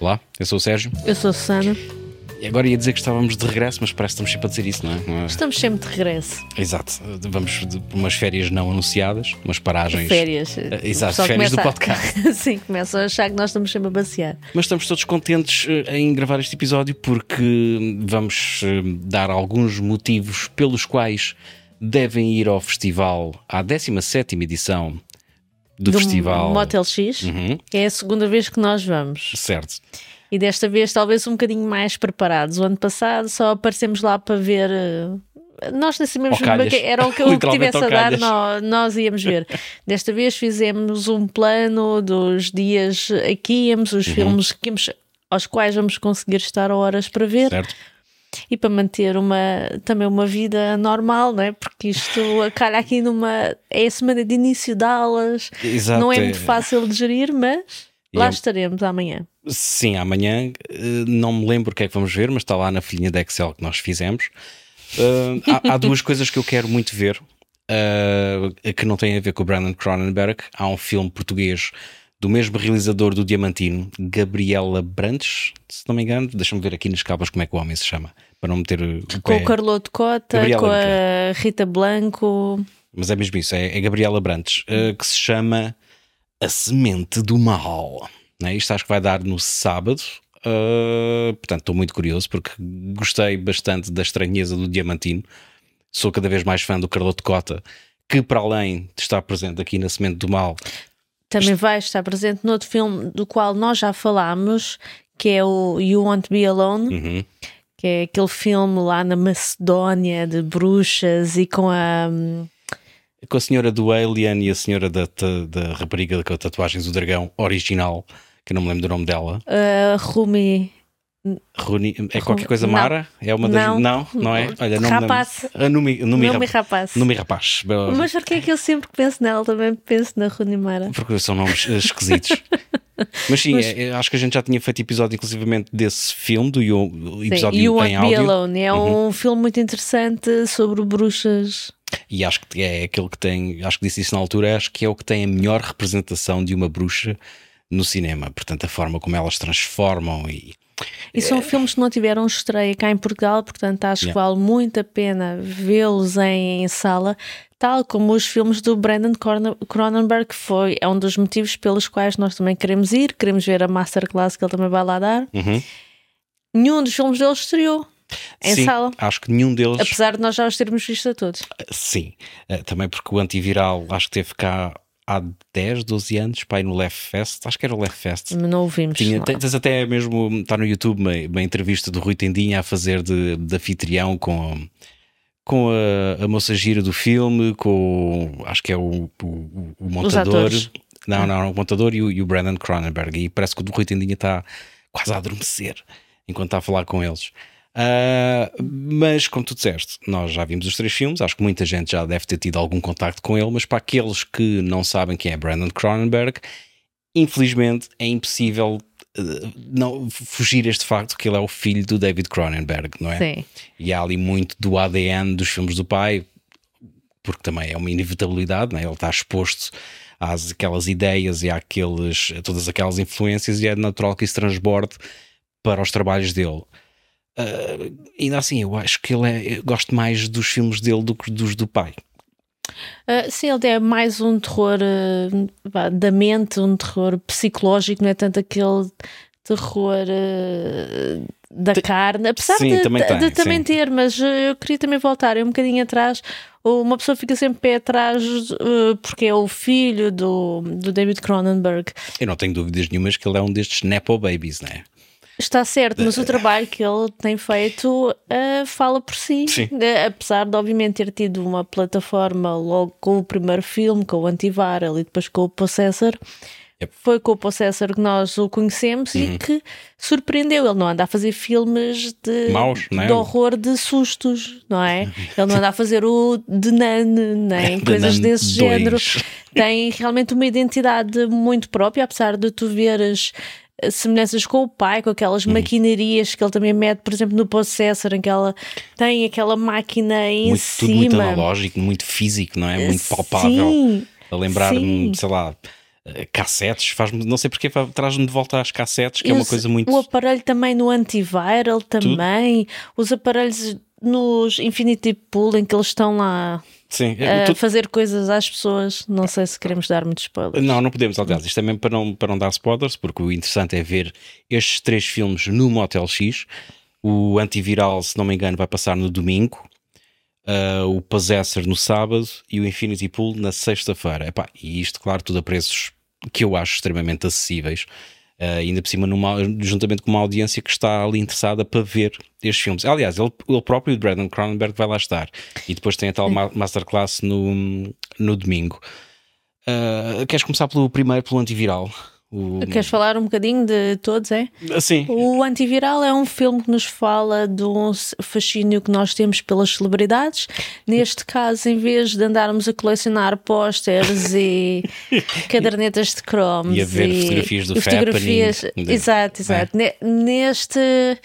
Olá, eu sou o Sérgio. Eu sou a Susana. E agora ia dizer que estávamos de regresso, mas parece que estamos sempre a dizer isso, não é? Não é? Estamos sempre de regresso. Exato. Vamos por umas férias não anunciadas, umas paragens. Férias. Eh, Exato, férias do começa podcast. Sim, começam a achar que nós estamos sempre a basear. Mas estamos todos contentes eh, em gravar este episódio porque vamos eh, dar alguns motivos pelos quais devem ir ao festival, à 17 edição do, festival. Motel X. Uhum, É a segunda vez que nós vamos. certo. E desta vez talvez um bocadinho mais preparados. O ano passado só aparecemos lá para ver. eh, Nós nem bem que era o que Literalmente tivesse a dar, nós, nós íamos ver. Desta vez fizemos um plano dos dias aqui, íamos Uhum. os filmes que íamos, aos quais vamos conseguir estar horas para ver. Certo. E para manter uma, também uma vida normal, não é? Porque isto calha aqui numa. É a semana de início de aulas, Exato. não é é- muito fácil de gerir, mas E lá é- estaremos amanhã. Sim, amanhã eh, não me lembro o que é que vamos ver, mas está lá na folhinha de Excel que nós fizemos. Eh, há, há duas coisas que eu quero muito ver eh, que não têm a ver com o Brandon Cronenberg. Há um filme português do mesmo realizador do Diamantino, Gabriela Brantes, se não me engano. Deixa-me ver aqui nas capas como é que o homem se chama, para não meter o Com pé. o Carloto Cota, Gabriela com a Rita Blanco. Mas é mesmo isso, é, é Gabriela Brantes, eh, que se chama A Semente do Mal. Né? Isto acho que vai dar no sábado. eh, portanto, estou muito curioso porque gostei bastante da estranheza do Diamantino. Sou cada vez mais fã do Carloto Cota, que para além de estar presente aqui na Semente do Mal, Também vai estar presente noutro filme do qual nós já falámos, que é o You Want to Be Alone, uhum, que é aquele filme lá na Macedónia de bruxas e com a. hum, com a senhora do Alien e a senhora da, da rapariga com tatuagens do dragão original, que eu não me lembro do nome dela. a Rumi. Runi, é qualquer coisa Não. Mara? É uma das. Não. Não, não é? Olha, não. Rapaz. Numi, Numi, Nome Rap- rapaz. Numi Rapaz. Mas porquê é que eu sempre que penso nela também penso na Runimara? Porque são nomes eh, esquisitos. Mas sim, Mas- é- é- acho que a gente já tinha feito episódio, inclusivamente, desse filme, do You- episódio Sim, You em to Be áudio. Alone é um filme muito interessante sobre bruxas. E acho que é aquele que tem, acho que disse isso na altura, acho que é o que tem a melhor representação de uma bruxa no cinema. Portanto, a forma como elas transformam e. E são filmes que não tiveram estreia cá em Portugal, portanto acho que Yeah. vale muito a pena vê-los em, em sala, tal como os filmes do Brandon Cronenberg, que foi, é um dos motivos pelos quais nós também queremos ir, queremos ver a masterclass que ele também vai lá dar. Uhum. Nenhum dos filmes dele estreou em sim, sala, acho que nenhum deles. apesar de nós já os termos visto a todos. Sim, Eh, também porque o antiviral acho que teve cá há 10, 12 anos, pai no Left Fest, acho que era o Left Fest. Não ouvimos. Tinha, tens até mesmo, está no YouTube uma, uma entrevista do Rui Tendinha a fazer de, de anfitrião com, com a, a moça gira do filme, com acho que é o, o, o montador. Não, não, o montador e o, e o Brandon Cronenberg. E parece que o do Rui Tendinha está quase a adormecer enquanto está a falar com eles. Ah, mas, como tu disseste, nós já vimos os três filmes, acho que muita gente já deve ter tido algum contacto com ele, mas para aqueles que não sabem quem é Brandon Cronenberg, infelizmente é impossível eh, não fugir este facto que ele é o filho do David Cronenberg, não é? Sim. E há ali muito do ADN dos filmes do pai, porque também é uma inevitabilidade, é? ele está exposto às aquelas ideias e àqueles, a todas aquelas influências, e é natural que isso transborde para os trabalhos dele. Ah, ainda assim, eu acho que ele é, gosto mais dos filmes dele do que dos do pai. Uh, sim, ele é mais um terror uh, da mente, um terror psicológico, não é tanto aquele terror uh, da carne, apesar sim, de, também de- tem, de também sim. ter, mas uh, eu queria também voltar um bocadinho atrás. Uma pessoa fica sempre pé atrás uh, porque é o filho do, do David Cronenberg. Eu não tenho dúvidas nenhumas que ele é um destes Nepo Babies, não é? Está certo, mas o trabalho que ele tem feito uh, fala por si. Sim. Apesar de, obviamente, ter tido uma plataforma logo com o primeiro filme, com o Antiviral e depois com o Possessor. Yep. Foi com o Possessor que nós o conhecemos Uhum. e que surpreendeu. Ele não anda a fazer filmes de, Maus, é? de horror de sustos, não é? Ele não anda a fazer o de Nan, nem The coisas Nun desse 2. género. Tem realmente uma identidade muito própria, apesar de tu veres semelhanças com o pai, com aquelas Uhum. maquinarias que ele também mete, por exemplo, no Possessor, em que ela tem aquela máquina em Muito, tudo muito cima. analógico, muito físico, não é? Muito palpável. Sim, A lembrar-me, sei lá, Uh, cassetes, faz não sei porque traz-me de volta às cassetes, que e é uma coisa muito. O aparelho também no antiviral, também. Tudo. Os aparelhos nos Infinity Pool em que eles estão lá Sim, a tu... fazer coisas às pessoas. Não sei se queremos dar muitos spoilers. Não, não podemos, aliás, isto é mesmo para não, para não dar spoilers, porque o interessante é ver estes três filmes no Motel X. O antiviral, se não me engano, vai passar no domingo. Uh, o Possessor no sábado e o Infinity Pool na sexta-feira. E isto, claro, tudo a preços que eu acho extremamente acessíveis. Uh, ainda por cima, numa, juntamente com uma audiência que está ali interessada para ver estes filmes. Aliás, ele, ele próprio, Brandon Cronenberg, vai lá estar. E depois tem a tal masterclass no, no domingo. Uh, queres começar pelo primeiro, pelo antiviral? O... Queres falar um bocadinho de todos, é? Sim. O Antiviral é um filme que nos fala de um fascínio que nós temos pelas celebridades. Neste caso, em vez de andarmos a colecionar pósteres e cadernetas de cromos e a ver e, fotografias do e fotografias, Exato, exato. É. Neste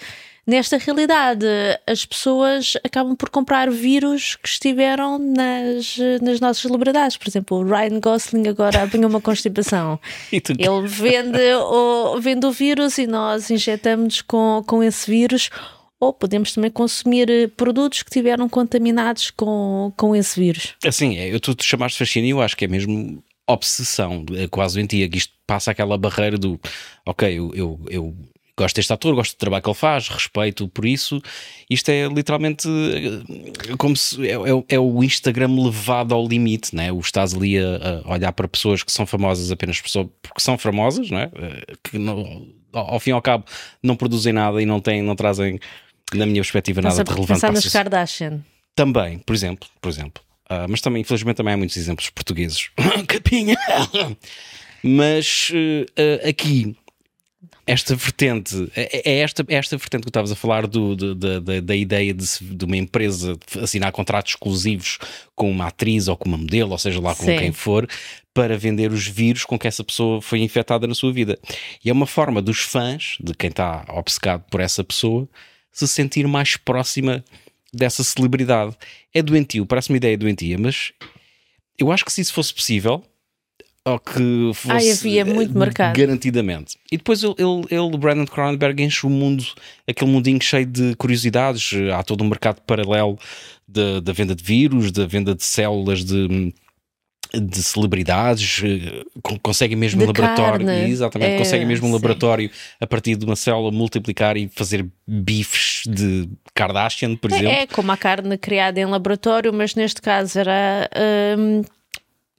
Nesta realidade, as pessoas acabam por comprar vírus que estiveram nas, nas nossas celebridades. Por exemplo, o Ryan Gosling agora apanhou uma constipação. Ele vende o, vende o vírus e nós injetamos com, com esse vírus. Ou podemos também consumir produtos que tiveram contaminados com, com esse vírus. Assim, é, eu tu, tu chamaste fascínio, eu acho que é mesmo obsessão, é quase doentia, que isto passa aquela barreira do ok, eu, eu, eu gosto deste ator, gosto do trabalho que ele faz, respeito por isso. Isto é literalmente eh, como se é, é, é o Instagram levado ao limite, né? O estás ali a, a, olhar para pessoas que são famosas apenas porque são famosas, não é? Eh, que não, ao fim e ao cabo não produzem nada e não têm, não trazem, na minha perspectiva, nada de relevante. Pensar nas Kardashian. Também, por exemplo, por exemplo. Uh, mas também, infelizmente, também há muitos exemplos portugueses. Capinha! mas uh, aqui esta vertente, é, é esta, é esta vertente que estavas a falar do, da, da, da, ideia de, de, uma empresa assinar contratos exclusivos com uma atriz ou com uma modelo, ou seja lá com Sim. quem for, para vender os vírus com que essa pessoa foi infectada na sua vida. E é uma forma dos fãs, de quem está obcecado por essa pessoa, se sentir mais próxima dessa celebridade. É doentio, parece uma ideia doentia, mas eu acho que se isso fosse possível, ou que fosse Ai, havia muito marcado. garantidamente. E depois ele, ele, Brandon Cronenberg, enche o mundo, aquele mundinho cheio de curiosidades. Há todo um mercado paralelo da, da venda de vírus, da venda de células de, de celebridades, conseguem mesmo um laboratório, carne. exatamente, é, conseguem mesmo um laboratório a partir de uma célula multiplicar e fazer bifes de Kardashian, por é, exemplo. É como a carne criada em laboratório, mas neste caso era hum,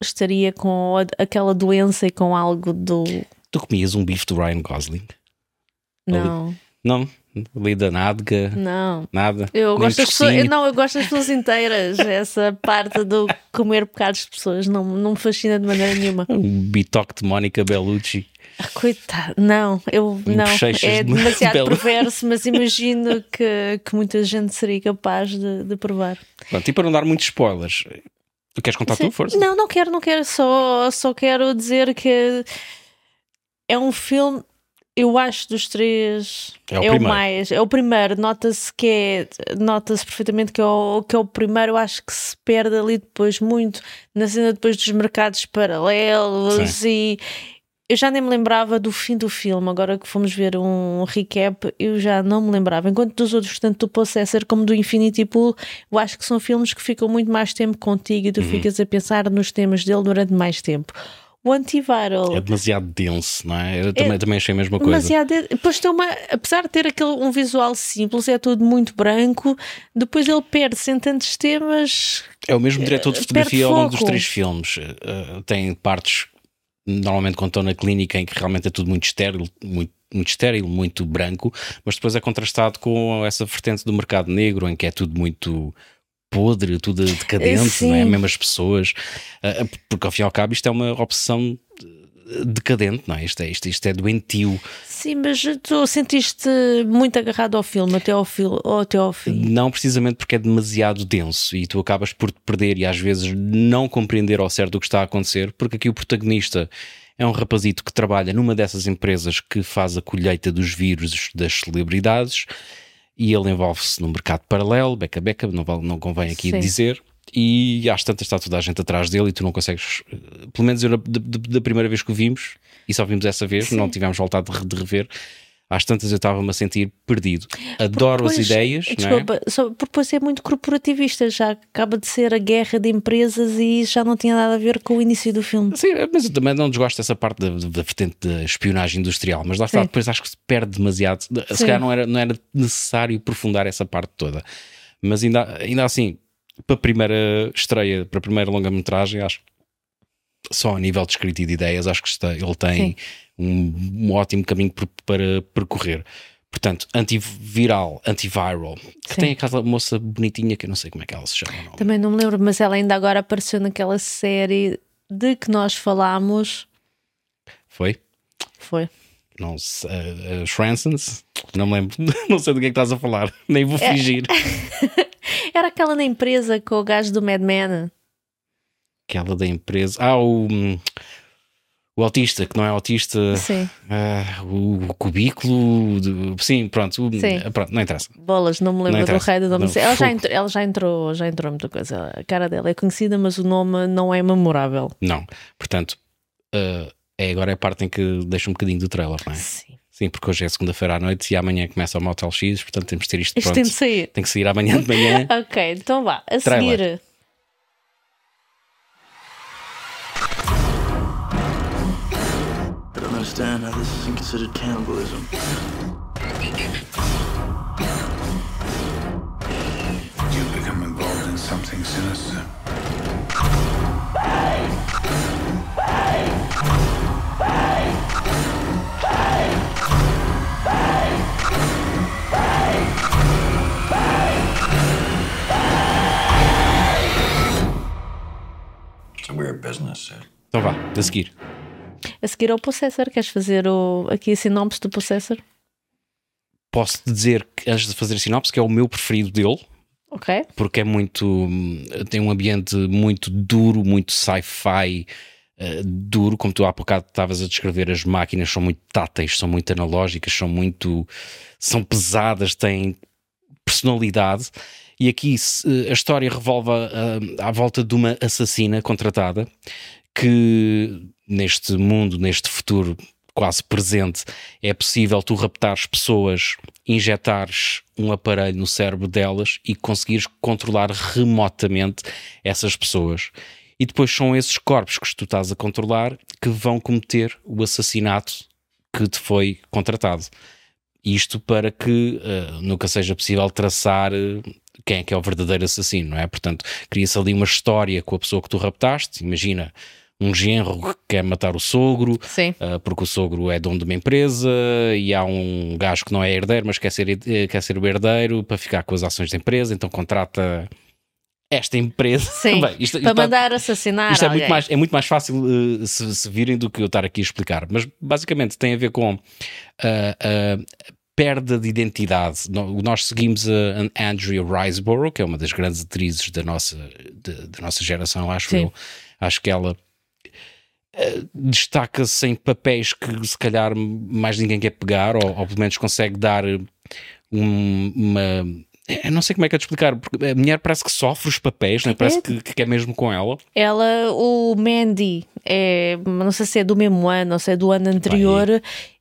estaria com aquela doença e com algo do. Tu comias um bife do Ryan Gosling? Não. Ali... Não? Ali da nádega? Não. Nada? Eu gosto das pessoas, eu, não, eu gosto das pessoas inteiras. Essa parte do comer bocados de pessoas não, não me fascina de maneira nenhuma. Um bitoque de Mónica Bellucci. Ah, coitado, não, eu um não, é demasiado perverso, mas imagino que, que muita gente seria capaz de, de provar. Pronto, e para não dar muitos spoilers, queres contar Sim. tu, força? Não, não quero, não quero. Só, só quero dizer que é um filme. Eu acho dos três é o, é o mais, é o primeiro. Nota-se que é, nota-se perfeitamente que é, o, que é o primeiro. Eu acho que se perde ali depois muito na cena depois dos mercados paralelos Sim. e eu já nem me lembrava do fim do filme, agora que fomos ver um recap, eu já não me lembrava. Enquanto dos outros, tanto do Possessor como do Infinity Pool, eu acho que são filmes que ficam muito mais tempo contigo e tu uhum. ficas a pensar nos temas dele durante mais tempo. O antiviral. É demasiado denso, não é? Eu também, é também achei a mesma coisa. Demasiado Depois tem uma. Apesar de ter aquele, um visual simples, é tudo muito branco, depois ele perde-se em tantos temas. É o mesmo diretor de fotografia ao longo dos três filmes. Uh, tem partes normalmente quando na clínica em que realmente é tudo muito estéril, muito, muito estéril, muito branco, mas depois é contrastado com essa vertente do mercado negro em que é tudo muito podre, tudo decadente, não é? Mesmo as pessoas, ah, ah, porque ao fim e ao cabo isto é uma obsessão decadente, não é? Isto é, isto, isto é doentio. Sim, mas tu sentiste muito agarrado ao filme até ao, fil, até ao fim? Não precisamente porque é demasiado denso e tu acabas por te perder e às vezes não compreender ao certo o que está a acontecer, porque aqui o protagonista é um rapazito que trabalha numa dessas empresas que faz a colheita dos vírus das celebridades e ele envolve-se no mercado paralelo, beca beca, não, não convém aqui Sim. dizer, e às tantas está toda a gente atrás dele e tu não consegues. eh, Pelo menos eu, da, da- primeira vez que o vimos, e só vimos essa vez, não tivemos voltado de, re- de rever. Às tantas eu estava-me a sentir perdido. Adoro as ideias, não é? Desculpa, só, porque depois é muito corporativista, já acaba de ser a guerra de empresas e já não tinha nada a ver com o início do filme. Sim, mas eu também não desgosto dessa parte da, da vertente da espionagem industrial, mas lá está, Sim. depois acho que se perde demasiado. Se Sim. calhar não era, não era necessário aprofundar essa parte toda. Mas ainda, ainda assim, para a primeira estreia, para a primeira longa-metragem, acho só a nível de escrita e de ideias, acho que está, ele tem um, um ótimo caminho por- para percorrer. Portanto, antiviral, antiviral, que Sim. tem aquela moça bonitinha que eu não sei como é que ela se chama. o nome. Também não me lembro, mas ela ainda agora apareceu naquela série de que nós falámos. Foi? Foi. não sei, uh, uh? Não me lembro, não sei do que é que estás a falar, nem vou É. Era aquela na empresa com o gajo do Mad Men. Aquela da empresa. Ah, o, hum, o autista, que não é autista, Sim. ah, o, cubículo, sim, pronto, o- Sim. pronto, não interessa. Bolas, não me lembro do interessa. rei do nome. Não, ela, já entrou, ela já entrou, já entrou muita coisa. A cara dela é conhecida, mas o nome não é memorável. Não, portanto, uh, é agora é a parte em que deixa um bocadinho do trailer, não é? Sim. Sim, porque hoje é segunda-feira à noite e amanhã começa o Motel X, portanto temos de ter isto Isto pronto. tem de sair. Tem que sair amanhã de manhã. Ok, então vá. A Trailer. seguir. I don't understand how this isn't considered cannibalism. You've become involved in something sinister. It's a weird business. Então vá, a seguir. A seguir ao Possessor. Queres fazer o, aqui a sinopse do Possessor? Posso dizer que antes de fazer a sinopse que é o meu preferido dele. Ok. porque é muito. tem um ambiente muito duro, muito sci-fi. eh, duro, como tu há bocado estavas a descrever, as máquinas são muito táteis, são muito analógicas, são muito. são pesadas, têm personalidade. E aqui a história revolva ah, à volta de uma assassina contratada que neste mundo, neste futuro quase presente, é possível tu raptares pessoas, injetares um aparelho no cérebro delas e conseguires controlar remotamente essas pessoas. E depois são esses corpos que tu estás a controlar que vão cometer o assassinato que te foi contratado. Isto para que eh, nunca seja possível traçar eh, quem é que é o verdadeiro assassino, não é? Portanto, cria-se ali uma história com a pessoa que tu raptaste. Imagina um genro que quer matar o sogro, ah, porque o sogro é dono de uma empresa e há um gajo que não é herdeiro, mas quer ser, eh, quer ser o herdeiro para ficar com as ações da empresa, então contrata esta empresa. Sim. Bem, isto- Para isto- mandar assassinar isto é alguém. muito, mais, é muito mais fácil eh, se, se virem do que eu estar aqui a explicar, mas basicamente tem a ver com a perda de identidade. Nós seguimos a, Andrea Riseborough, que é uma das grandes atrizes da nossa, de- da nossa geração, acho Sim. eu. Acho que ela eh, destaca-se em papéis que se calhar mais ninguém quer pegar, ou, ou pelo menos consegue dar um- uma. Eu não sei como é que é de explicar, porque a mulher parece que sofre os papéis, não é? parece É. que, que é mesmo com ela. Ela, o Mandy, é, não sei se é do mesmo ano ou se é do ano anterior,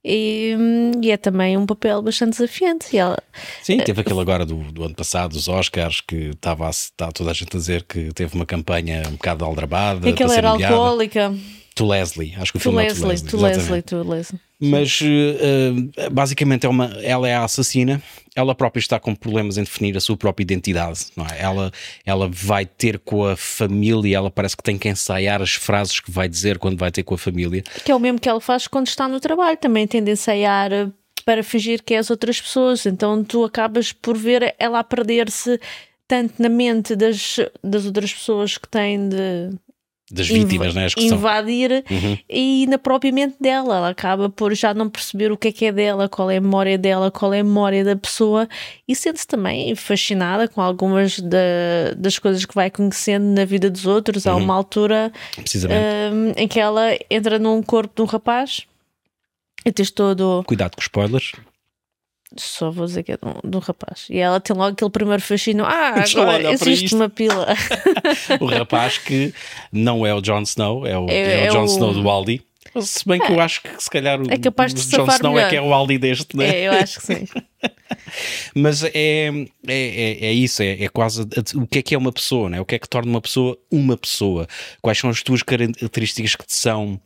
e, e é também um papel bastante desafiante. E ela, Sim, teve aquele agora do, do ano passado, dos Oscars, que estava está toda a gente a dizer que teve uma campanha um bocado aldrabada. é que ela para ser era alcoólica. To Leslie, acho que o filme é To Leslie. exatamente. Leslie, tu Leslie. Mas eh, basicamente é uma, ela é a assassina, ela própria está com problemas em definir a sua própria identidade. Não é? ela, ela vai ter com a família, ela parece que tem que ensaiar as frases que vai dizer quando vai ter com a família. Que é o mesmo que ela faz quando está no trabalho, também tende a ensaiar eh, para fingir que é as outras pessoas. Então tu acabas por ver ela a perder-se tanto na mente das, das outras pessoas que têm de Das inv- vítimas, né? As que invadir Uhum. e na própria mente dela. Ela acaba por já não perceber o que é que é dela, qual é a memória dela, qual é a memória da pessoa e sente-se também fascinada com algumas da- das coisas que vai conhecendo na vida dos outros. Há Uhum. uma altura hum, em que ela entra num corpo de um rapaz e tens todo. Cuidado com spoilers. Só vou dizer que é de um, de um rapaz. E ela tem logo aquele primeiro fascínio. Ah, agora existe uma pila. o rapaz que não é o Jon Snow, é o, É- é o é Jon o- Snow do Aldi. Se bem que eu acho que se calhar o É capaz de Jon Snow é melhor. que é o Aldi deste, né? é, eu acho que sim. Mas é, é, é, é isso, é, é quase o que é que é uma pessoa, né? o que é que torna uma pessoa uma pessoa, quais são as tuas características que te são.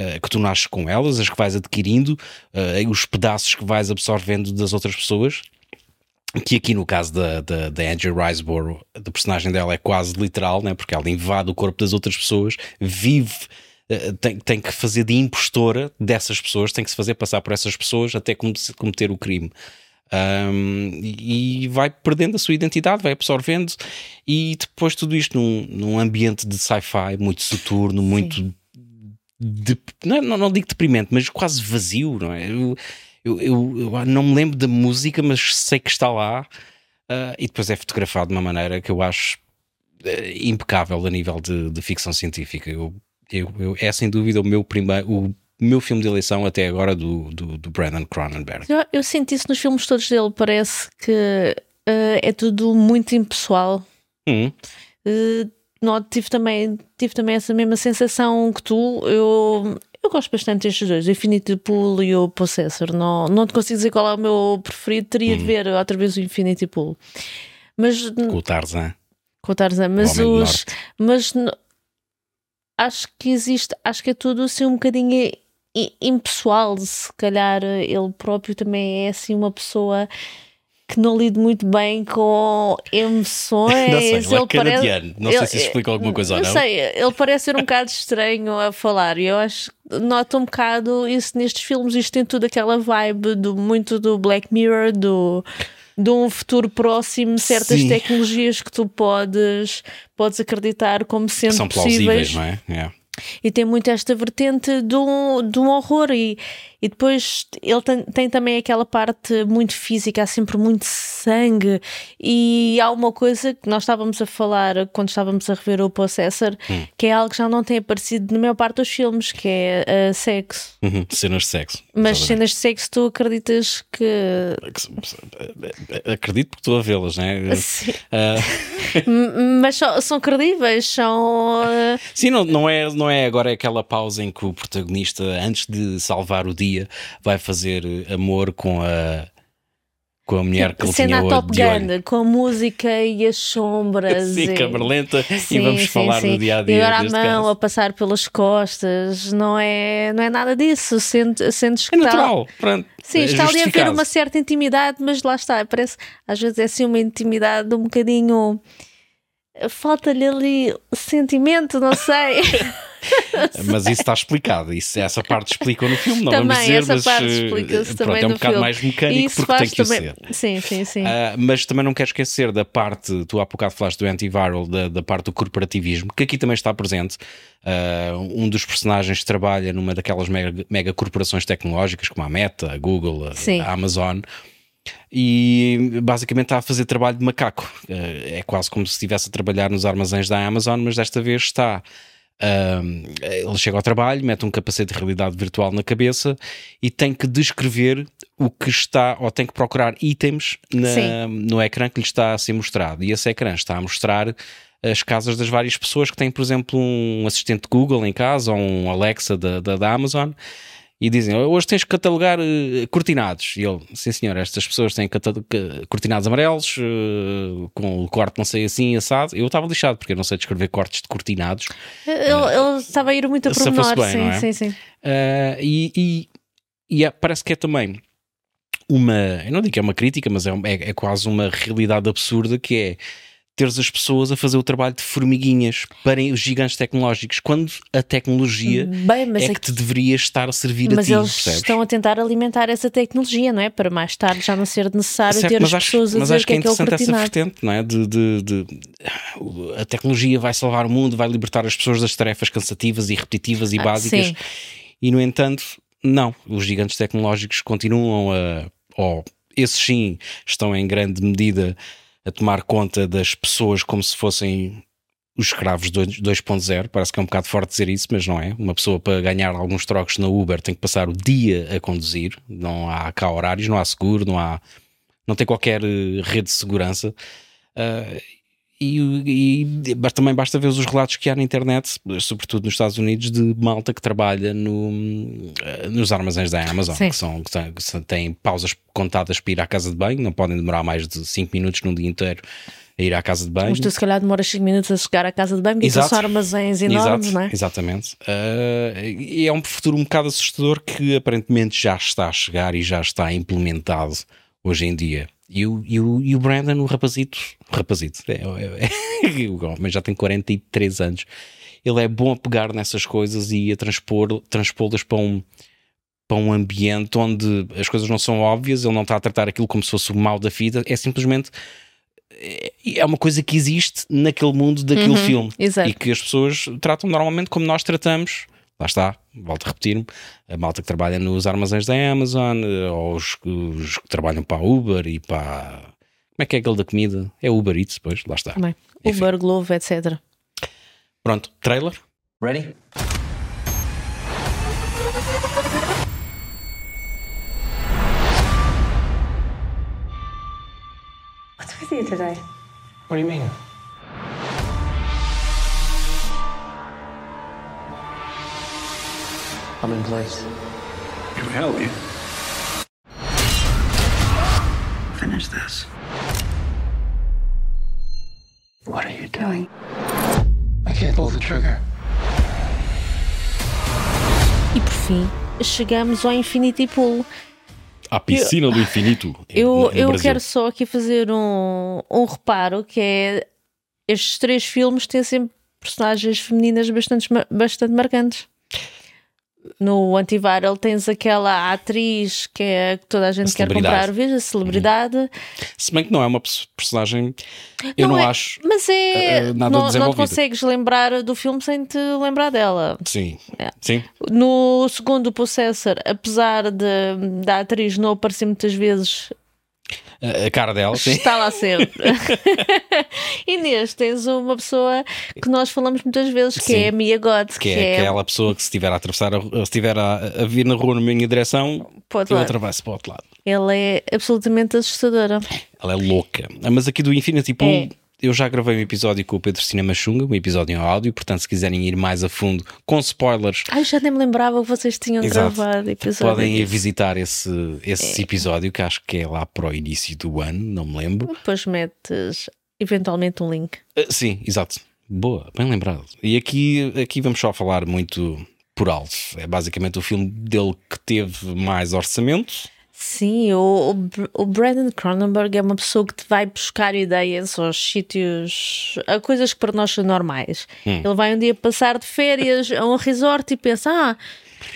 Eh, que tu nasces com elas, as que vais adquirindo, eh, os pedaços que vais absorvendo das outras pessoas, que aqui no caso da, da, da Angie Riseborough, do personagem dela é quase literal, né? porque ela invade o corpo das outras pessoas, vive, eh, tem, tem que fazer de impostora dessas pessoas, tem que se fazer passar por essas pessoas até come- cometer o crime. Um, e vai perdendo a sua identidade, vai absorvendo, e depois tudo isto num, num ambiente de sci-fi muito soturno, muito. De- não, não, não digo deprimente, mas quase vazio, não é? Eu, eu, eu- não me lembro da música, mas sei que está lá, ah, e depois é fotografado de uma maneira que eu acho eh, impecável a nível de, de ficção científica. Eu, eu, é sem dúvida o meu primeiro. O, meu filme de eleição até agora do, do, do Brandon Cronenberg. Eu, sinto isso nos filmes todos dele. Parece que eh, é tudo muito impessoal. Hum, Eh, não, tive, também, tive também essa mesma sensação que tu. Eu, eu gosto bastante destes dois, o Infinity Pool e o Possessor. Não, não te consigo dizer qual é o meu preferido. Teria Hum. de ver outra vez o Infinity Pool. Mas com o Tarzan. com o Tarzan, mas do os. Mas acho que existe, acho que é tudo assim um bocadinho impessoal. Se calhar ele próprio também é assim uma pessoa que não lida muito bem com emoções. Não sei, ele é parece- canadiano. Não sei ele- se isso explica alguma coisa ou não não. sei, ele parece ser um bocado estranho a falar e eu acho que nota um bocado isso nestes filmes. Isto tem tudo aquela vibe do, muito do Black Mirror, do, de um futuro próximo, certas Sim. tecnologias que tu podes, podes acreditar como sendo São possíveis plausíveis, não é? É. e tem muito esta vertente de um, de um horror e, e depois ele tem, tem também aquela parte muito física, há sempre muito sangue e há uma coisa que nós estávamos a falar quando estávamos a rever o Possessor Hum. que é algo que já não tem aparecido na maior parte dos filmes que é uh, sexo Uhum, Cenas de sexo. mas Exatamente. cenas de sexo tu acreditas que Acredito porque estou a vê-las, não é? Sim. M- mas são, são credíveis são uh, Sim, não, não, é, não é agora aquela pausa em que o protagonista, antes de salvar o dia, vai fazer amor com a, com a mulher que ele cena tinha Top. Gun com a música e as sombras Sim, e- câmara lenta e vamos sim, falar sim. no dia a dia. E agora a mão caso. a passar pelas costas, não é, não é nada disso. Sente, sentes que É está- natural, pronto. Sim, é está ali a haver uma certa intimidade, mas lá está, parece às vezes é assim uma intimidade um bocadinho. Falta-lhe ali sentimento, não sei. Mas isso está explicado. Isso, essa parte explica no filme, não também, vamos dizer, essa mas parte eh, explica-se pronto, também é um bocado filme. mais mecânico Isso porque tem que também. ser. Sim, sim, sim. Ah, mas também não quero esquecer da parte, tu há bocado falaste do antiviral, da, da parte do corporativismo, que aqui também está presente. Ah, um dos personagens trabalha numa daquelas mega, mega corporações tecnológicas, como a Meta, a Google, a, a Amazon, e basicamente está a fazer trabalho de macaco. Ah, é quase como se estivesse a trabalhar nos armazéns da Amazon, mas desta vez está. Ele chega ao trabalho, mete um capacete de realidade virtual na cabeça e tem que descrever o que está, ou tem que procurar itens na- no ecrã que lhe está a ser mostrado. E esse ecrã está a mostrar as casas das várias pessoas que têm, por exemplo, um assistente Google em casa ou um Alexa da, da, da Amazon. E dizem, hoje tens que catalogar eh, cortinados. E ele, sim senhor, estas pessoas têm cortinados amarelos, eh, com o corte não sei assim, assado. Eu estava lixado, porque eu não sei descrever cortes de cortinados. Ele, ele estava a ir muito a pormenor, bem, sim, é? sim, sim. Uh, e e- e é- parece que é também uma, eu não digo que é uma crítica, mas é, é- é quase uma realidade absurda que é teres as pessoas a fazer o trabalho de formiguinhas para os gigantes tecnológicos, quando a tecnologia Bem, mas é aqui- que te deveria estar a servir a Mas ti, eles percebes? estão a tentar alimentar essa tecnologia, não é? Para mais tarde já não ser necessário Certo, ter mas as acho, pessoas a mas dizer acho o que é que é o interessante essa vertente, não é? De, de- de- a tecnologia vai salvar o mundo, vai libertar as pessoas das tarefas cansativas e repetitivas e Ah, básicas. sim. E no entanto, não. Os gigantes tecnológicos continuam a. Ou esses sim estão em grande medida a tomar conta das pessoas como se fossem os escravos 2.0. Parece que é um bocado forte dizer isso, mas não é. Uma pessoa para ganhar alguns trocos na Uber tem que passar o dia a conduzir. Não há cá horários, não há seguro, não há. Não tem qualquer eh, rede de segurança. Uh, e, e, mas também basta ver os relatos que há na internet, sobretudo nos Estados Unidos, de malta que trabalha no, nos armazéns da Amazon, que, são, que têm pausas contadas para ir à casa de banho, não podem demorar mais de 5 minutos num dia inteiro a ir à casa de banho. Mas tu se calhar demoras 5 minutos a chegar à casa de banho, porque são armazéns enormes, Exato, não é? Exatamente. Uh, e é um futuro um bocado assustador que aparentemente já está a chegar e já está implementado hoje em dia. E o, e o, e o Brandon, o rapazito, rapazito, é, é, é, homem já tem 43 anos. Ele é bom a pegar nessas coisas e a transpor, transpô-las para um, para um ambiente onde as coisas não são óbvias, ele não está a tratar aquilo como se fosse o mal da vida, é simplesmente é, é uma coisa que existe naquele mundo daquele uhum, filme exato. e que as pessoas tratam normalmente como nós tratamos lá está, volto a repetir-me, a malta que trabalha nos armazéns da Amazon, eh, ou os, os, que trabalham para a Uber e para. Como é que é aquele da comida? É Uber Eats, depois, lá está. Bem, Uber, Glovo, etc. Pronto, trailer. Ready? What's with you today? What do you mean? I'm in place. Can we help you? Finish this. What are you doing? I can't pull the trigger. E por fim, chegamos ao Infinity Pool. A piscina eu, do infinito. Eu, eu quero só aqui fazer um, um reparo que é estes três filmes têm sempre personagens femininas bastante, bastante marcantes no antiviral tens aquela atriz que é que toda a gente a quer comprar, veja, a celebridade. Uhum. Se bem que não é uma personagem, eu não, não é, acho. Mas é. Uh, nada não, não te consegues lembrar do filme sem te lembrar dela. Sim. É. Sim. No segundo Possessor, apesar de, da atriz não aparecer muitas vezes a cara dela, sim. Está lá sempre. e neste tens uma pessoa que nós falamos muitas vezes, que sim. é a Mia Goth. Que, que é, é aquela pessoa que se estiver a atravessar, a, se estiver a, a, vir na rua na minha direção, eu atravesso para o outro lado. Ela é absolutamente assustadora. Ela é louca. Mas aqui do Infinity Pool... É eu já gravei um episódio com o Pedro Cinema Chunga, um episódio em áudio, portanto, se quiserem ir mais a fundo com spoilers. Ai, já nem me lembrava que vocês tinham Exato. gravado episódio. Podem ir visitar esse, esse é. episódio, que acho que é lá para o início do ano, não me lembro. Depois metes eventualmente um link. Uh, sim, exato. Boa, bem lembrado. E aqui, aqui vamos só falar muito por alto. É basicamente o filme dele que teve mais orçamento Sim, o, o, Brandon Cronenberg é uma pessoa que te vai buscar ideias aos sítios, a coisas que para nós são normais. Hum. Ele vai um dia passar de férias a um resort e pensa: ah,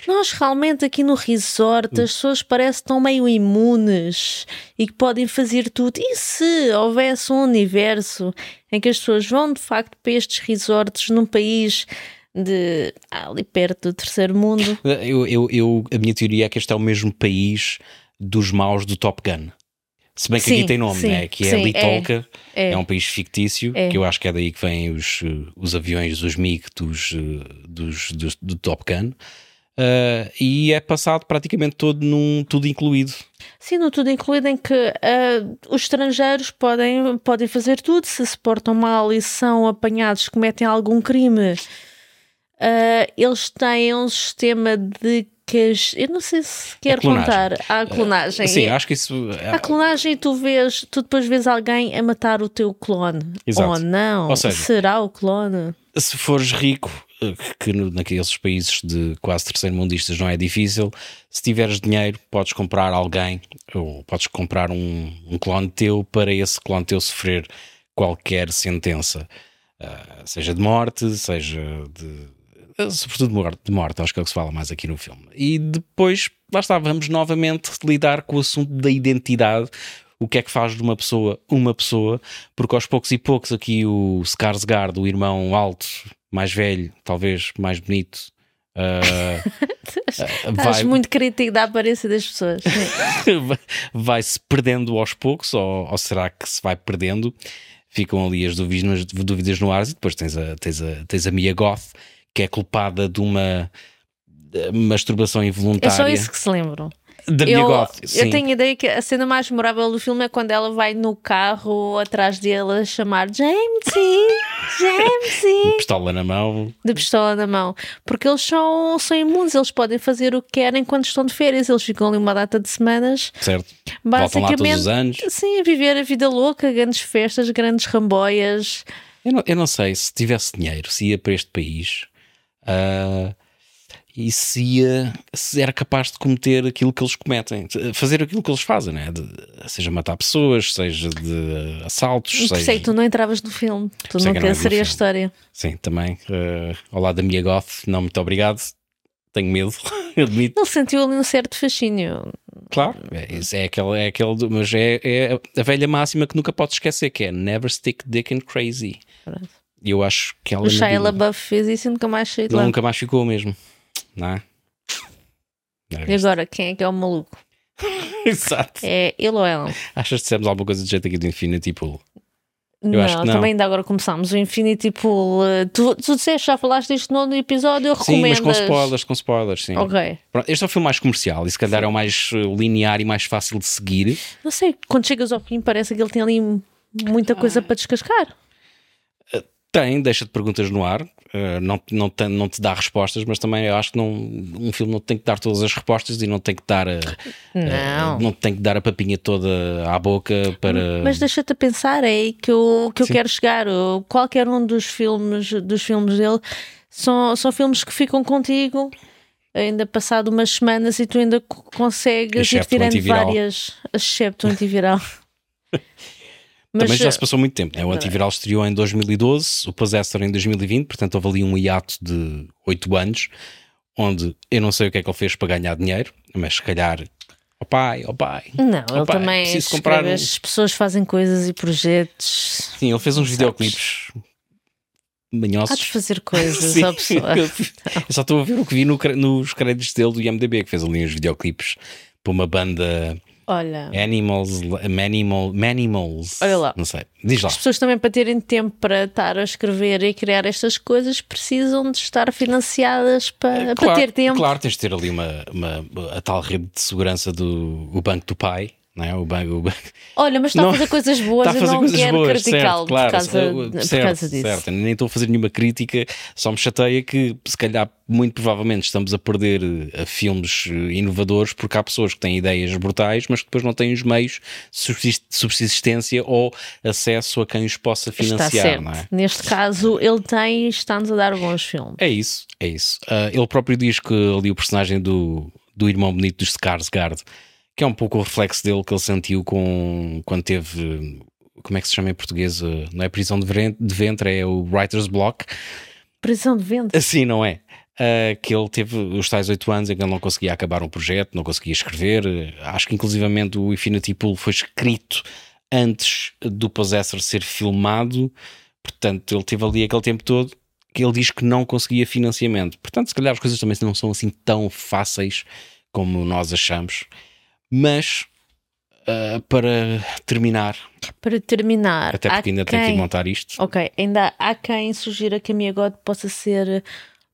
nós realmente aqui no resort as pessoas parecem tão meio imunes e que podem fazer tudo. E se houvesse um universo em que as pessoas vão de facto para estes resorts num país de ali perto do terceiro mundo? Eu, eu, eu, a minha teoria é que este é o mesmo país dos maus do Top Gun. Se bem que sim, aqui tem nome, sim, né? que é sim, Litolka, é, é. é, um país fictício, é. que eu acho que é daí que vêm os, os aviões, os MiG dos, dos, dos do Top Gun. Uh, e é passado praticamente todo num tudo incluído. Sim, no tudo incluído em que uh, os estrangeiros podem, podem fazer tudo, se se portam mal e são apanhados, cometem algum crime. Uh, eles têm um sistema de que eu não sei se quer contar a clonagem. Sim, acho que isso. A clonagem tu vês, tu depois vês alguém a matar o teu clone. Exato. Ou não? Ou seja, será o clone? Se fores rico, eh, que naqueles países de quase terceiro mundistas não é difícil, se tiveres dinheiro, podes comprar alguém, ou podes comprar um, um clone teu para esse clone teu sofrer qualquer sentença. Uh, seja de morte, seja de sobretudo de morte, de morte, acho que é o que se fala mais aqui no filme. E depois, lá está, vamos novamente lidar com o assunto da identidade, o que é que faz de uma pessoa uma pessoa, porque aos poucos e poucos aqui o Skarsgård, o irmão alto, mais velho, talvez mais bonito, uh, Estás vai... muito crítico da aparência das pessoas. vai-se perdendo aos poucos, ou, ou será que se vai perdendo? ficam ali as dúvidas, dúvidas no ar e depois tens a, tens, a, tens a Mia Goth, que é culpada de uma de masturbação É involuntária. só isso que se lembram. Da Eu, Goth, eu tenho a ideia que a cena mais memorável do filme é quando ela vai no carro atrás dele a chamar Jamesy, Jamesy, Pistola na mão, de pistola na mão. Porque eles são, são imunes, eles podem fazer o que querem quando estão de férias. Eles ficam ali uma data de semanas, certo? Voltam lá todos basicamente. os anos. Sim, a viver a vida louca, grandes festas, grandes ramboias. Eu não, eu não sei se tivesse dinheiro, se ia para este país ah, e se, se era capaz de cometer aquilo que eles cometem, fazer aquilo que eles fazem, né? De- seja matar pessoas, seja de assaltos, Por seja. que tu não entravas no filme. Tu não seria a história. Sim, também. ah, ao lado da minha goth, não, muito obrigado. Tenho medo, admito. Ele sentiu ali um certo fascínio. Claro, é, é aquele, é aquele, mas é, é a velha máxima que nunca podes esquecer, que é never stick dick in crazy. Pronto. E eu acho que ela O Shia LaBeouf fez isso e nunca mais saiu de lá. nunca mais ficou mesmo, não é? Não é E agora, quem é que é o maluco? Exato. É ele ou ela? Achas que dissemos alguma coisa de jeito aqui do Infinity Pool? Eu não, acho que não. também ainda agora começámos o Infinity Pool. eh, Tu, tu disseste, já falaste disto no episódio, eu Sim, recomendo. mas com spoilers, com spoilers, sim. Ok. Pronto, este é o filme mais comercial e se calhar é o mais eh, linear e mais fácil de seguir. Não sei, quando chegas ao fim parece que ele tem ali muita coisa para descascar. Tem, deixa-te perguntas no ar, eh, não, não, te, não te dá respostas, mas também eu acho que não, um filme não tem que dar todas as respostas e não tem que dar a, Não. a- não tem que dar a papinha toda à boca para. Mas deixa-te a pensar, é aí que eu, que eu Sim. quero chegar. O- Qualquer um dos filmes, dos filmes dele são, são filmes que ficam contigo ainda passado umas semanas e tu ainda co- consegues ir Excepto o tirando várias, excepto o antiviral. Mas, Também já se passou muito tempo. Né? O é. antiviral estreou em 2012, o Possessor em 2020, portanto houve ali um hiato de 8 anos, onde eu não sei o que é que ele fez para ganhar dinheiro, mas se calhar, ó pai, ó pai. Não, ele Opa, também preciso comprar um- as pessoas fazem coisas e projetos. Sim, ele fez uns Sabes. videoclipes manhosos. De fazer coisas, Sim, pessoa. eu, só estou a ver o que vi no nos créditos dele do IMDB, que fez ali uns videoclipes para uma banda Olha, Animals, Manimal, Manimals. Olha lá. Não sei, diz lá. as pessoas também para terem tempo para estar a escrever e criar estas coisas precisam de estar financiadas para, para ter tempo. Claro, tens de ter ali uma, uma- a tal rede de segurança do o banco do pai. Não é? o banco, o banco- Olha, mas está Não, a fazer coisas boas Está a e fazer não coisas quero boas, criticá-lo certo, claro, por, causa, certo, por causa disso. certo. Nem estou a fazer nenhuma crítica, só me chateia que se calhar, muito provavelmente, estamos a perder eh, filmes eh, inovadores porque há pessoas que têm ideias brutais, mas que depois não têm os meios de subsist- subsistência ou acesso a quem os possa financiar, é? Neste caso, ele tem está-nos a dar bons filmes. É isso, é isso. Ah, ele próprio diz que ali o personagem do, do irmão bonito dos Skarsgård, que é um pouco o reflexo dele que ele sentiu com, quando teve, como é que se chama em português? Ah, Não é prisão de ventre, é o writer's block. Prisão de vento. Assim, não é? Ah, que ele teve os tais oito anos em que ele não conseguia acabar um projeto, não conseguia escrever. Acho que inclusivamente o Infinity Pool foi escrito antes do Possessor ser filmado, portanto ele teve ali aquele tempo todo que ele diz que não conseguia financiamento. Portanto, se calhar as coisas também não são assim tão fáceis como nós achamos. Mas ah, para terminar, Para terminar, até porque ainda tenho que quem- ir montar isto. Ok, ainda há quem sugira que a Mia God possa ser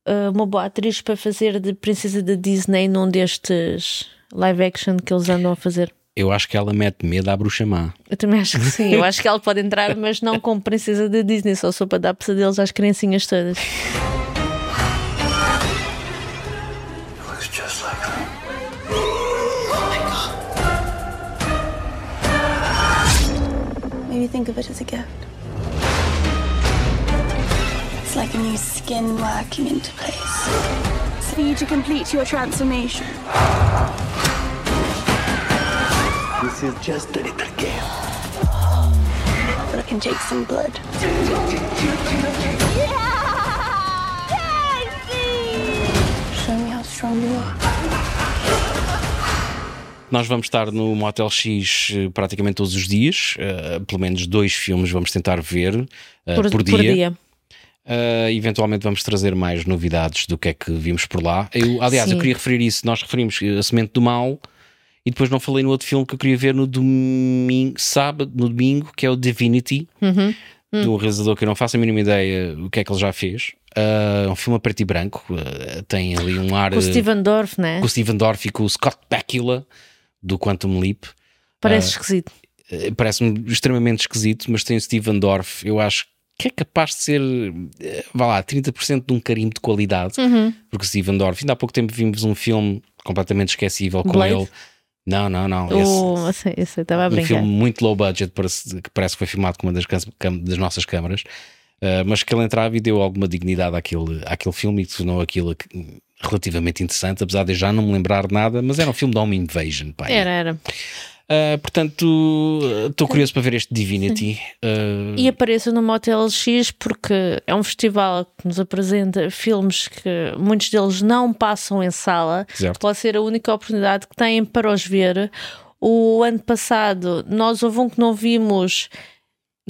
uh, uma boa atriz para fazer de princesa da Disney num destes live action que eles andam a fazer. Eu acho que ela mete medo à bruxa má. Eu também acho que sim. Eu acho que ela pode entrar, mas não como princesa da Disney, só só para dar pesadelos às criancinhas todas. Maybe think of it as a gift. It's like a new skin working into place. It's for you to complete your transformation. This is just a little game. But I can take some blood. Show me how strong you are. Nós vamos estar no Motel X eh, praticamente todos os dias, eh, pelo menos dois filmes vamos tentar ver eh, Por, por, por dia. dia. Eh, eventualmente vamos trazer mais novidades do que é que vimos por lá. Eu, aliás, eu Sim. queria referir isso. Nós referimos a Semente do Mal e depois não falei no outro filme que eu queria ver no domingo, sábado, no domingo, que é o Divinity, Uhum. de um realizador que eu não faço a mínima ideia o que é que ele já fez. Ah, um filme a preto e branco, ah, tem ali um ar Com o Steven Dorff, né? com o Steven Dorff e com o Scott Bakula do Quantum Leap. Parece Ah, esquisito. Eh, Parece-me extremamente esquisito, mas tem o Steven Dorff, eu acho que é capaz de ser, eh, vá lá, 30% de um carimbo de qualidade, Uhum. porque o Steven Dorff, ainda há pouco tempo vimos um filme completamente esquecível com Blade? ele. Não, não, não. esse- O, eu sei, eu sei, estava a um brincar. filme muito low budget, que parece que foi filmado com uma das, das nossas câmaras, uh, mas que ele entrava e deu alguma dignidade àquele, àquele filme e tornou aquilo relativamente interessante, apesar de eu já não me lembrar de nada, mas era um filme de Home Invasion. Pá. Era, era. Uh, portanto, estou curioso para ver este Divinity. Uh, E apareça no Motel X porque é um festival que nos apresenta filmes que muitos deles não passam em sala. Certo. Pode ser a única oportunidade que têm para os ver. O ano passado nós houve um que não vimos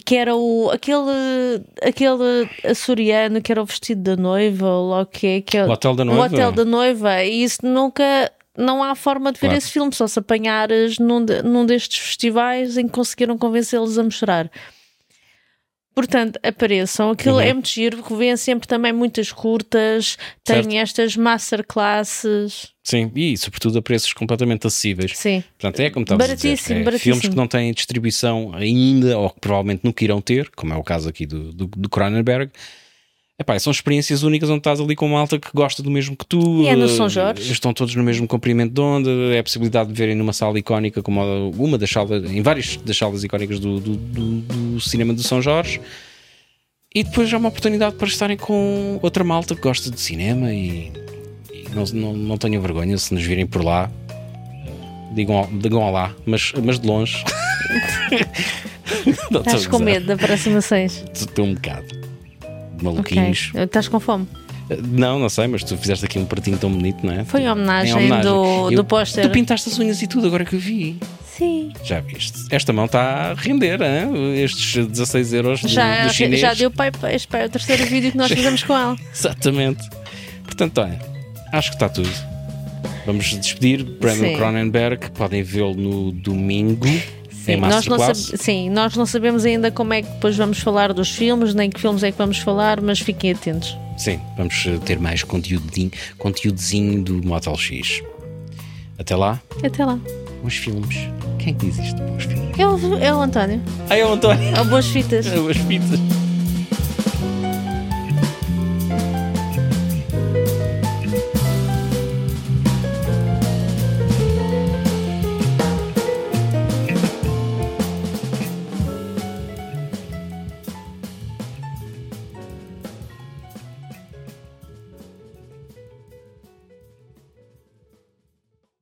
que era o, aquele, aquele açoriano que era o vestido da noiva, ou lá o que é, que é O Hotel da o Noiva? Hotel da Noiva, e isso nunca não há forma de ver Claro. esse filme, só se apanhares num, de- num destes festivais em que conseguiram convencê-los a mostrar. Portanto, apareçam. Aquilo Uhum. é muito giro, vêm sempre também muitas curtas, Certo. tem estas masterclasses. Sim, e sobretudo a preços completamente acessíveis. Sim. Portanto, é como estavas a dizer, é, baratíssimo. filmes que não têm distribuição ainda, ou que provavelmente nunca irão ter, como é o caso aqui do, do, do Cronenberg. Epá, são experiências únicas onde estás ali com malta que gosta do mesmo que tu. E é no eh, São Jorge. Estão todos no mesmo comprimento de onda. É a possibilidade de verem numa sala icónica, como uma das salas, em várias das salas icónicas do, do, do- do cinema do São Jorge. E depois já uma oportunidade para estarem com outra malta que gosta de cinema e, e não, não, não tenham vergonha se nos virem por lá. Digam, digam olá, mas, mas de longe. Estás com medo de aproximações. Estou um bocado. Maluquinhos. Estás com fome. Não, não sei, mas tu fizeste aqui um pratinho tão bonito, não é? Foi em homenagem, Em do, Eu- do póster. Tu pintaste as unhas e tudo, agora que eu vi. Sim. Já viste? Esta mão está a render, hein? estes 16 euros do, Já, do chinês. já deu pai para este o terceiro vídeo que nós fizemos com ela. Exatamente. Portanto, olha, acho que está tudo. Vamos despedir Brandon Sim. Cronenberg. Podem vê-lo no domingo em Sim nós, não sim, nós não sabemos ainda como é que depois vamos falar dos filmes, nem que filmes é que vamos falar, mas fiquem atentos. Sim, vamos eh, ter mais conteúdinho, conteúdozinho do Motel X. Até lá, Até lá. bons filmes. Quem é que diz isto? Bons filmes. É o, é o António. Ah, é o António. É o Boas Fitas. É, Boas fitas.